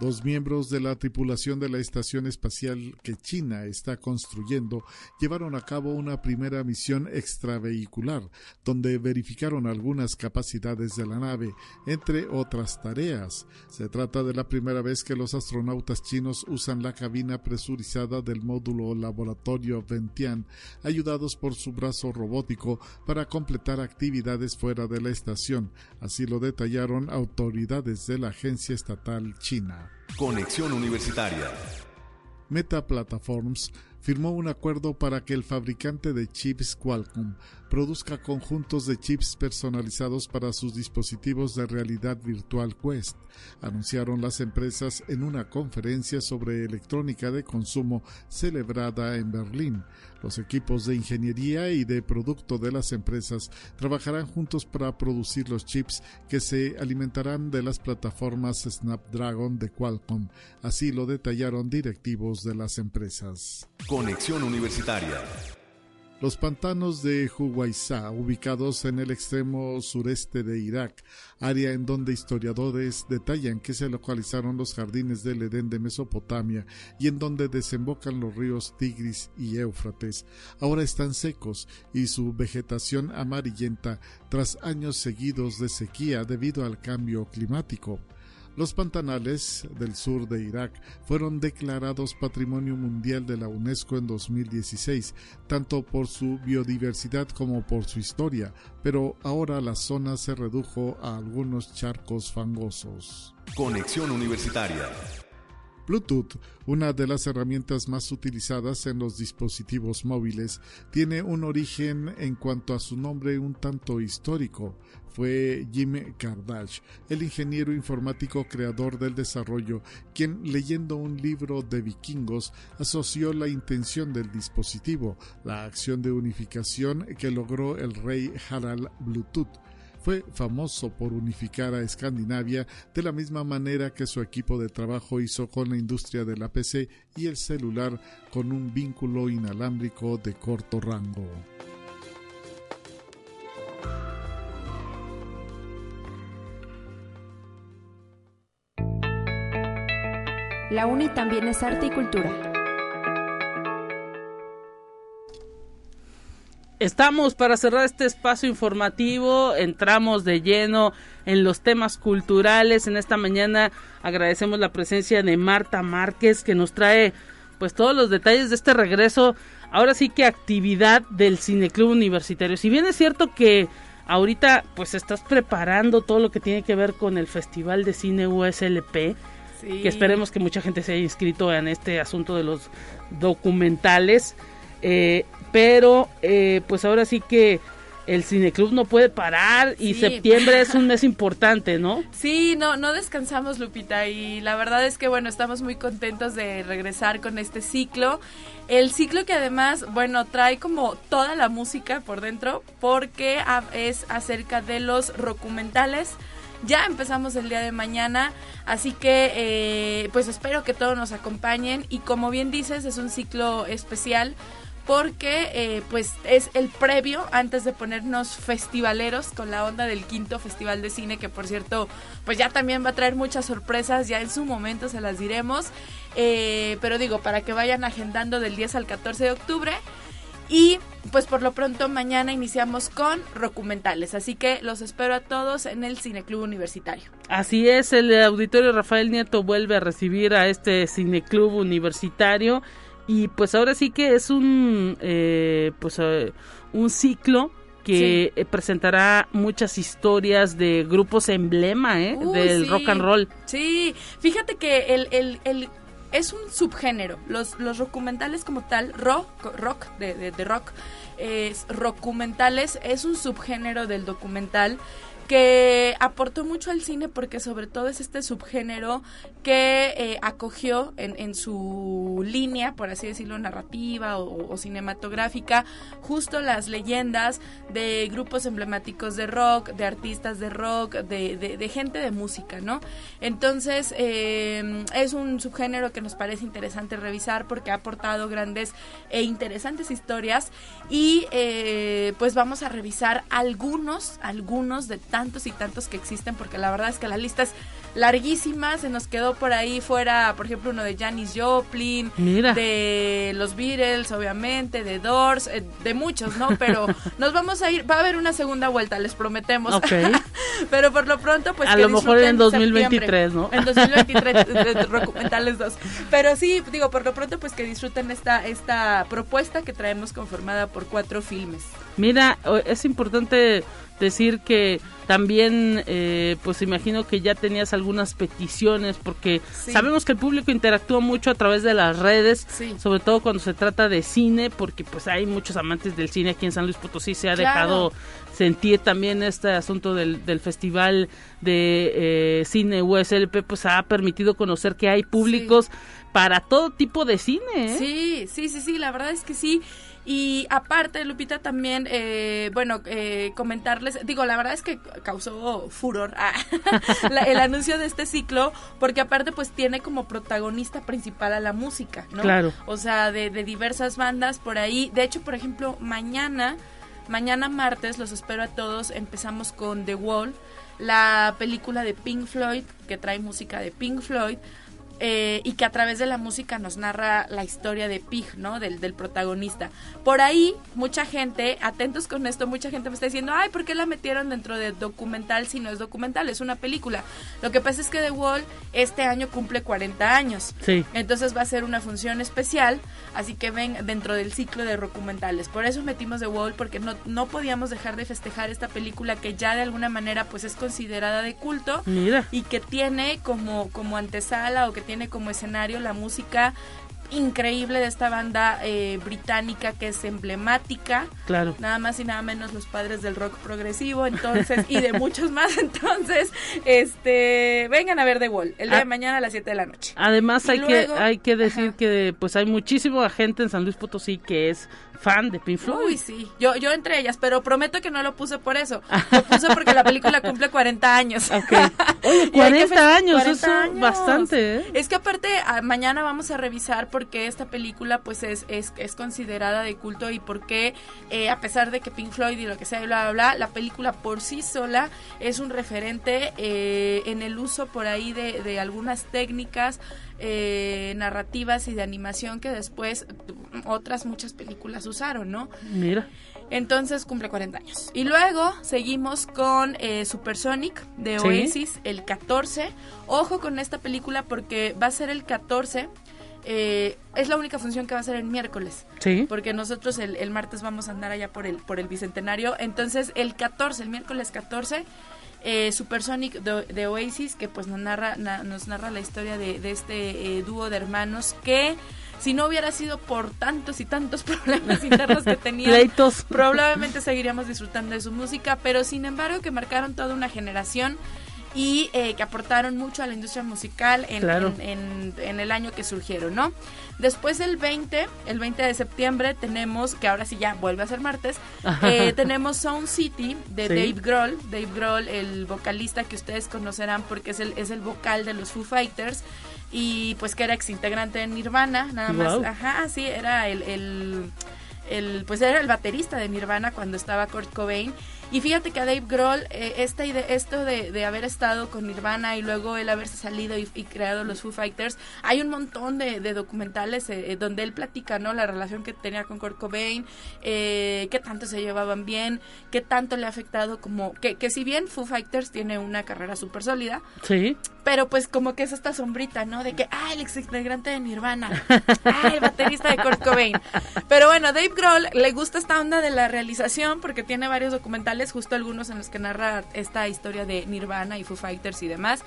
Dos miembros de la tripulación de la estación espacial que China está construyendo llevaron a cabo una primera misión extravehicular, donde verificaron algunas capacidades de la nave, entre otras tareas. Se trata de la primera vez que los astronautas chinos usan la cabina presurizada del módulo laboratorio Ventian, ayudados por su brazo robótico para completar actividades fuera de la estación. Así lo detallaron autoridades de la agencia estatal china. Conexión Universitaria. Meta Platforms firmó un acuerdo para que el fabricante de chips Qualcomm produzca conjuntos de chips personalizados para sus dispositivos de realidad virtual Quest, anunciaron las empresas en una conferencia sobre electrónica de consumo celebrada en Berlín. Los equipos de ingeniería y de producto de las empresas trabajarán juntos para producir los chips que se alimentarán de las plataformas Snapdragon de Qualcomm. Así lo detallaron directivos de las empresas. Conexión Universitaria. Los pantanos de Huwaiza, ubicados en el extremo sureste de Irak, área en donde historiadores detallan que se localizaron los jardines del Edén de Mesopotamia y en donde desembocan los ríos Tigris y Éufrates, ahora están secos y su vegetación amarillenta tras años seguidos de sequía debido al cambio climático. Los pantanales del sur de Irak fueron declarados Patrimonio Mundial de la UNESCO en 2016, tanto por su biodiversidad como por su historia, pero ahora la zona se redujo a algunos charcos fangosos. Conexión Universitaria. Bluetooth, una de las herramientas más utilizadas en los dispositivos móviles, tiene un origen en cuanto a su nombre un tanto histórico. Fue Jim Kardashian, el ingeniero informático creador del desarrollo, quien leyendo un libro de vikingos asoció la intención del dispositivo, la acción de unificación que logró el rey Harald Bluetooth fue famoso por unificar a Escandinavia de la misma manera que su equipo de trabajo hizo con la industria de la PC y el celular con un vínculo inalámbrico de corto rango. La UNI también es arte y cultura. Estamos para cerrar este espacio informativo, entramos de lleno en los temas culturales. En esta mañana agradecemos la presencia de Marta Márquez que nos trae pues todos los detalles de este regreso. Ahora sí que actividad del Cineclub Universitario. Si bien es cierto que ahorita pues estás preparando todo lo que tiene que ver con el Festival de Cine USLP, que esperemos que mucha gente se haya inscrito en este asunto de los documentales. Eh, pero eh, pues ahora sí que el cineclub no puede parar y septiembre es un mes importante, ¿no? Sí, no, no descansamos, Lupita, y la verdad es que bueno, estamos muy contentos de regresar con este ciclo. El ciclo que además, bueno, trae como toda la música por dentro, porque es acerca de los documentales Ya empezamos el día de mañana, así que eh, pues espero que todos nos acompañen y como bien dices es un ciclo especial porque eh, pues es el previo antes de ponernos festivaleros con la onda del quinto festival de cine que por cierto pues ya también va a traer muchas sorpresas ya en su momento se las diremos. Eh, pero digo para que vayan agendando del 10 al 14 de octubre. Y pues por lo pronto mañana iniciamos con documentales, así que los espero a todos en el Cineclub Universitario. Así es, el auditorio Rafael Nieto vuelve a recibir a este Cineclub Universitario y pues ahora sí que es un eh, pues eh, un ciclo que presentará muchas historias de grupos emblema ¿eh? del rock and roll. Sí, fíjate que el, el, el es un subgénero. Los, los documentales como tal, rock, rock de, de, rock, es documentales es un subgénero del documental que aportó mucho al cine porque sobre todo es este subgénero que eh, acogió en, su línea, por así decirlo, narrativa o, cinematográfica, justo las leyendas de grupos emblemáticos de rock, de artistas de rock, de, gente de música, ¿no? Entonces, eh, es un subgénero que nos parece interesante revisar porque ha aportado grandes e interesantes historias y eh, pues vamos a revisar algunos, algunos de tantos y tantos que existen, porque la verdad es que la lista es larguísima. Se nos quedó por ahí fuera, por ejemplo, uno de Janis Joplin, de los Beatles, obviamente, de Doors, eh, de muchos, ¿no? Pero nos vamos a ir, va a haber una segunda vuelta, les prometemos. Pero por lo pronto, pues. A lo mejor en 2023, ¿no? En 2023, documentales dos. Pero sí, digo, por lo pronto, pues que disfruten esta, esta propuesta que traemos conformada por cuatro filmes. Mira, es importante decir que también, eh, pues imagino que ya tenías algunas peticiones, porque sabemos que el público interactúa mucho a través de las redes, sobre todo cuando se trata de cine, porque pues hay muchos amantes del cine aquí en San Luis Potosí, se ha dejado sentir también este asunto del, del festival de eh, cine USLP, pues ha permitido conocer que hay públicos para todo tipo de cine. ¿eh? Sí, sí, sí, sí, la verdad es que sí. Y aparte, Lupita, también, eh, bueno, eh, comentarles, digo, la verdad es que causó furor ah, el anuncio de este ciclo, porque aparte, pues tiene como protagonista principal a la música, ¿no? Claro. O sea, de, de diversas bandas por ahí. De hecho, por ejemplo, mañana, mañana martes, los espero a todos, empezamos con The Wall, la película de Pink Floyd, que trae música de Pink Floyd eh, y que a través de la música nos narra la historia de Pig, ¿no? Del, del protagonista. Por ahí, mucha gente, atentos con esto, mucha gente me está diciendo, ay, ¿por qué la metieron dentro de documental si no es documental? Es una película. Lo que pasa es que The Wall este año cumple 40 años. Sí. Entonces va a ser una función especial, así que ven dentro del ciclo de documentales. Por eso metimos The Wall, porque no, no podíamos dejar de festejar esta película que ya de alguna manera pues es considerada de culto. Mira. Y que tiene como, como antesala o que tiene como escenario la música increíble de esta banda eh, británica que es emblemática. Claro. Nada más y nada menos los padres del rock progresivo, entonces, y de muchos más. Entonces, este, vengan a ver The Wall el día de ah. mañana a las 7 de la noche. Además, hay, que, hay que decir que pues hay muchísima gente en San Luis Potosí que es fan de Pink Floyd. Uy, sí. Yo, yo entre ellas, pero prometo que no lo puse por eso. Lo puse porque la película cumple 40 años. Ok. Oye, 40 años, eso es bastante, ¿eh? Es que aparte, mañana vamos a revisar por qué esta película, pues, es, es, es considerada de culto y por qué, eh, a pesar de que Pink Floyd y lo que sea, bla, bla, bla, la película por sí sola es un referente eh, en el uso por ahí de, de algunas técnicas eh, narrativas y de animación que después otras muchas películas usaron, ¿no? Mira. Entonces cumple 40 años. Y luego seguimos con eh, Supersonic de Oasis el 14. Ojo con esta película porque va a ser el 14. Eh, es la única función que va a ser el miércoles. Sí. Porque nosotros el, el martes vamos a andar allá por el, por el Bicentenario. Entonces el 14, el miércoles 14 eh, Supersonic de, Oasis, que pues nos narra, nos narra la historia de, este eh, dúo de hermanos que si no hubiera sido por tantos y tantos problemas internos que tenían, probablemente seguiríamos disfrutando de su música, pero sin embargo que marcaron toda una generación y eh, que aportaron mucho a la industria musical en, Claro. en- en- en el año que surgieron, ¿no? Después el 20, el 20 de septiembre tenemos, que ahora sí ya vuelve a ser martes, eh, tenemos Sound City de Sí. Dave Grohl. Dave Grohl, el vocalista que ustedes conocerán porque es el, es el vocal de los Foo Fighters y pues que era ex integrante de Nirvana, nada más. Ajá, sí, era el, el, el- pues era el baterista de Nirvana cuando estaba Kurt Cobain. Y fíjate que a Dave Grohl, eh, esta ide- esto de, de haber estado con Nirvana y luego él haberse salido y, y creado los Foo Fighters, hay un montón de, de documentales eh, eh, donde él platica, ¿no? La relación que tenía con Kurt Cobain, eh, qué tanto se llevaban bien, qué tanto le ha afectado como... Que, que si bien Foo Fighters tiene una carrera súper sólida, Sí. pero pues como que es esta sombrita, ¿no? De que, ah, el ex integrante de Nirvana, ah, el baterista de Kurt Cobain. Pero bueno, Dave Grohl le gusta esta onda de la realización porque tiene varios documentales, justo algunos en los que narra esta historia de Nirvana y Foo Fighters y demás.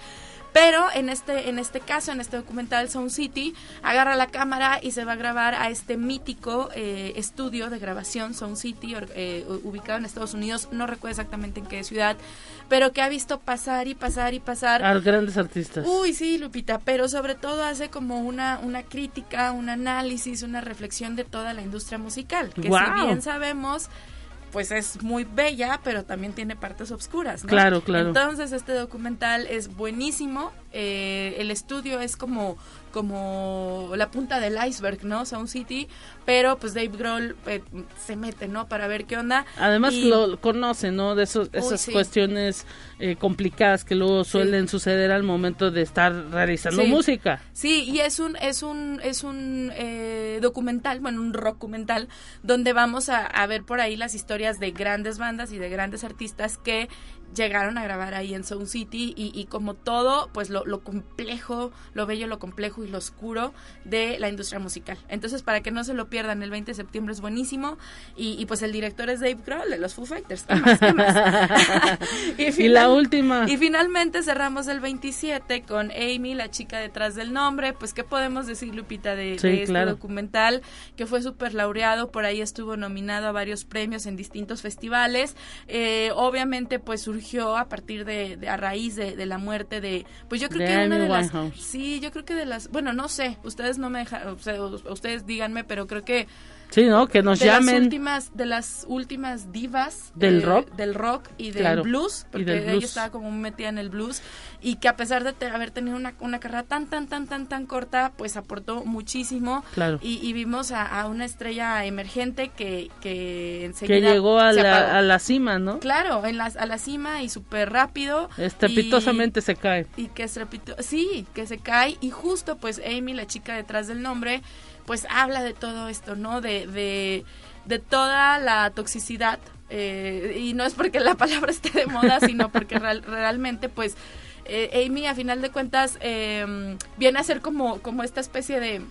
Pero en este, en este caso, en este documental Sound City, agarra la cámara y se va a grabar a este mítico eh, estudio de grabación Sound City, eh, ubicado en Estados Unidos, no recuerdo exactamente en qué ciudad, pero que ha visto pasar y pasar y pasar A grandes artistas. Uy, sí, Lupita, pero sobre todo hace como una, una crítica, un análisis, una reflexión de toda la industria musical, que si bien sabemos, pues es muy bella, pero también tiene partes obscuras, ¿no? Claro, claro. Entonces este documental es buenísimo, eh, el estudio es como como la punta del iceberg, ¿no? Sound City, pero pues Dave Grohl eh, se mete, ¿no? Para ver qué onda. Además Y- lo conoce, ¿no? De esos, esas sí. cuestiones eh, complicadas que luego suelen suceder al momento de estar realizando Sí. música. Sí, y es un es un es un eh, documental, bueno, un documental donde vamos a, a ver por ahí las historias de grandes bandas y de grandes artistas que llegaron a grabar ahí en Sound City y, y como todo, pues lo, lo complejo, lo bello, lo complejo y lo oscuro de la industria musical. Entonces, para que no se lo pierdan, el 20 de septiembre es buenísimo y, y, pues el director es Dave Grohl de los Foo Fighters. ¿Qué más? ¿Qué más? Y la final- última. y finalmente cerramos el 27 con Amy, la chica detrás del nombre. Pues, ¿qué podemos decir, Lupita, de, Sí, de este claro. documental? Que fue súper laureado, por ahí estuvo nominado a varios premios en distintos festivales. Eh, obviamente, pues surgió a partir de, de- a raíz de, de la muerte de, pues yo creo De que una de las, sí, yo creo que de las, bueno, no sé, ustedes no me dejan, o sea, ustedes díganme, pero creo que Sí, ¿no? Que nos de las llamen. últimas de las últimas divas ¿Del eh, rock? del rock y del Claro, blues y porque del ella blues. estaba como metida en el blues y que a pesar de te- haber tenido una, una carrera tan tan tan tan tan corta pues aportó muchísimo Claro. y, y vimos a, a una estrella emergente que que Que enseguida llegó a se la, a la cima, ¿no? claro en las a la cima y súper rápido Estrepitosamente se cae. y que estrepito sí que se cae y justo pues Amy la chica detrás del nombre pues habla de todo esto no de de, de toda la toxicidad eh, y no es porque la palabra esté de moda sino porque real- realmente pues eh, Amy a final de cuentas eh, viene a ser como como esta especie de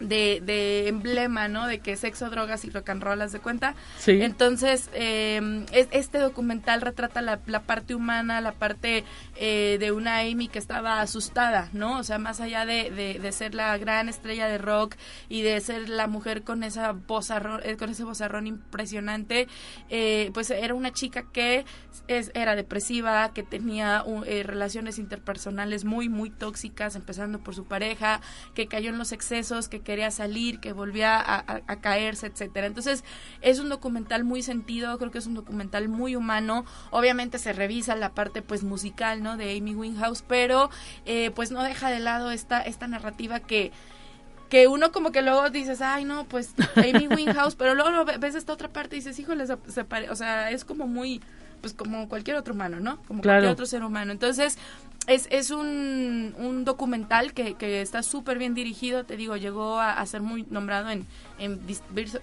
de, de emblema, ¿no? De que sexo, drogas y rock and roll, ¿haz de cuenta? Sí. Entonces, eh, es- este documental retrata la, la parte humana, la parte eh, de una Amy que estaba asustada, ¿no? O sea, más allá de, de, de ser la gran estrella de rock y de ser la mujer con esa vozarrón, eh, con ese vozarrón impresionante, eh, pues era una chica que es, era depresiva, que tenía eh, relaciones interpersonales muy, muy tóxicas, empezando por su pareja, que cayó en los excesos, que quería salir, que volvía a, a- a caerse, etcétera. Entonces, es un documental muy sentido, creo que es un documental muy humano. Obviamente se revisa la parte pues musical, ¿no? De Amy Winehouse, pero eh, pues no deja de lado esta, esta narrativa que que uno como que luego dices, ay no, pues Amy Winehouse, pero luego ves esta otra parte y dices, híjole, se, se pare-". o sea, es como muy, pues como cualquier otro humano, ¿no? Como Claro. cualquier otro ser humano. Entonces, es, es un, un documental que, que está súper bien dirigido, te digo, llegó a, a ser muy nombrado en, en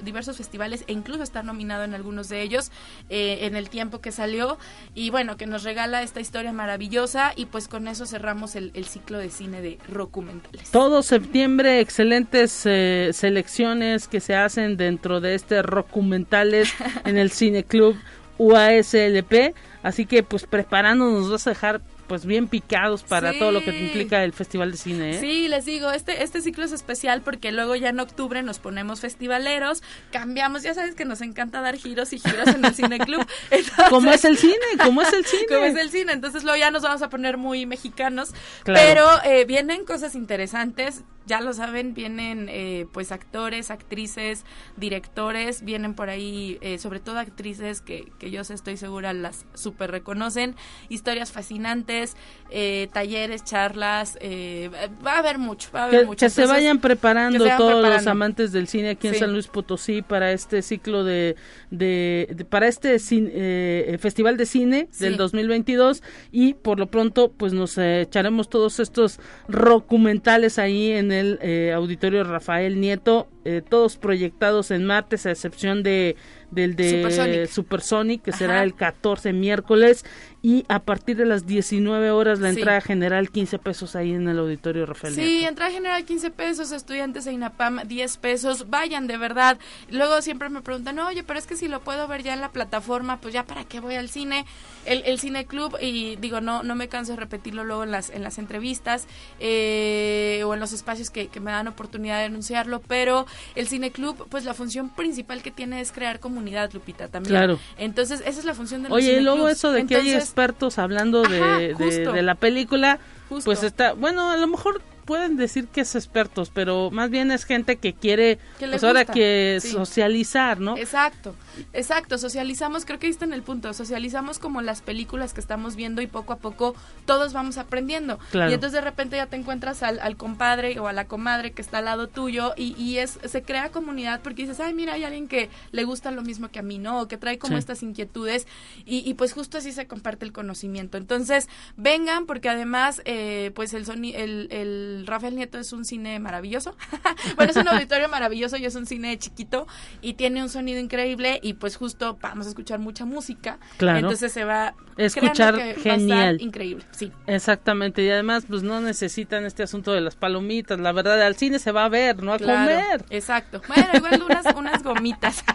diversos festivales e incluso estar nominado en algunos de ellos eh, en el tiempo que salió y bueno, que nos regala esta historia maravillosa y pues con eso cerramos el, el ciclo de cine de documentales. Todo septiembre, excelentes eh, selecciones que se hacen dentro de este documentales en el Cine Club UASLP. Así que, pues, preparándonos, nos vas a dejar pues bien picados para Sí. todo lo que implica el Festival de Cine. ¿eh? Sí, les digo, este, este ciclo es especial porque luego ya en octubre nos ponemos festivaleros, cambiamos, ya sabes que nos encanta dar giros y giros en el Cine Club. Entonces- ¿Cómo es el cine? ¿Cómo es el cine? como es el cine, entonces luego ya nos vamos a poner muy mexicanos, Claro. pero eh, vienen cosas interesantes, ya lo saben, vienen eh, pues actores, actrices, directores, vienen por ahí, eh, sobre todo actrices que, que yo sé, estoy segura las super reconocen, historias fascinantes, eh, talleres, charlas, eh, va a haber mucho, va a haber Que, mucho. que se vayan preparando que se vayan todos los amantes del cine aquí en Sí. San Luis Potosí para este ciclo de, de, de- para este cin- eh, festival de cine Sí. del 2022 y por lo pronto pues nos eh, echaremos todos estos documentales ahí en el eh, auditorio Rafael Nieto eh, todos proyectados en martes a excepción de del de Supersonic. Supersonic, que será el 14 miércoles y a partir de las 19 horas la Sí. entrada general 15 pesos ahí en el auditorio Rafael Sí, Nieto. entrada general 15 pesos, estudiantes de INAPAM 10 pesos, vayan de verdad. Luego siempre me preguntan, oye, pero es que si lo puedo ver ya en la plataforma, pues ya para qué voy al cine, el, el cine club, y digo, no no me canso de repetirlo luego en las, en las entrevistas eh, o en los espacios que, que me dan oportunidad de anunciarlo, pero el cine club, pues la función principal que tiene es crear comunidad, Lupita, también. Claro. Entonces, esa es la función de los Oye, y luego eso de que hay expertos hablando de, Ajá, de- de la película, Justo. pues está, bueno, a lo mejor pueden decir que es expertos, pero más bien es gente que quiere, pues ahora que sí. socializar, ¿no? Exacto, exacto, socializamos, creo que ahí está en el punto, socializamos como las películas que estamos viendo y poco a poco todos vamos aprendiendo. Claro. Y entonces de repente ya te encuentras al, al compadre o a la comadre que está al lado tuyo y, y es se crea comunidad porque dices, ay, mira, hay alguien que le gusta lo mismo que a mí, ¿no? O que trae como Sí. estas inquietudes y, y pues justo así se comparte el conocimiento. Entonces, vengan porque además, eh, pues el, soni el, el Rafael Nieto es un cine maravilloso. bueno, es un auditorio maravilloso y es un cine chiquito y tiene un sonido increíble y pues justo vamos a escuchar mucha música. Claro. Entonces se va Escuchar créanme que va a estar genial. increíble, sí. Exactamente, y además pues no necesitan este asunto de las palomitas, la verdad, al cine se va a ver, no a Claro, comer. Exacto. Bueno, igual unas, unas gomitas.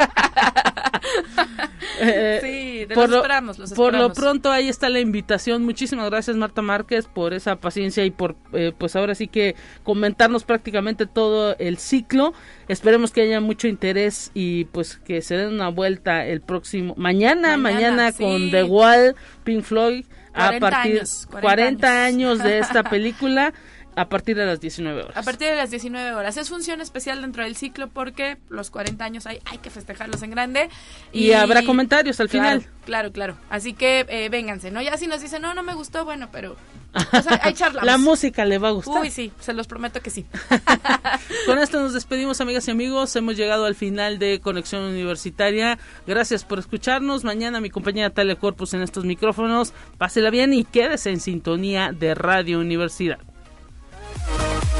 Eh, sí, por los lo, esperamos, los por lo esperamos. pronto ahí está la invitación. Muchísimas gracias Marta Márquez por esa paciencia y por eh, pues ahora sí que comentarnos prácticamente todo el ciclo. Esperemos que haya mucho interés y pues que se den una vuelta el próximo mañana, Mañana, mañana, sí. con The Wall, Pink Floyd a 40 partir años, 40 40 años años. de esta película a partir de las 19 horas. A partir de las 19 horas. Es función especial dentro del ciclo porque los 40 años hay, hay que festejarlos en grande. Y habrá comentarios al Claro, final. Claro, claro. Así que eh, vénganse, ¿no? Ya si nos dicen, no, no me gustó, bueno, pero... ahí charlamos. La música le va a gustar. Uy, sí, se los prometo que sí. Con esto nos despedimos, amigas y amigos. Hemos llegado al final de Conexión Universitaria. Gracias por escucharnos. Mañana mi compañera Talia Corpus en estos micrófonos. Pásela bien y quédese en sintonía de Radio Universidad. La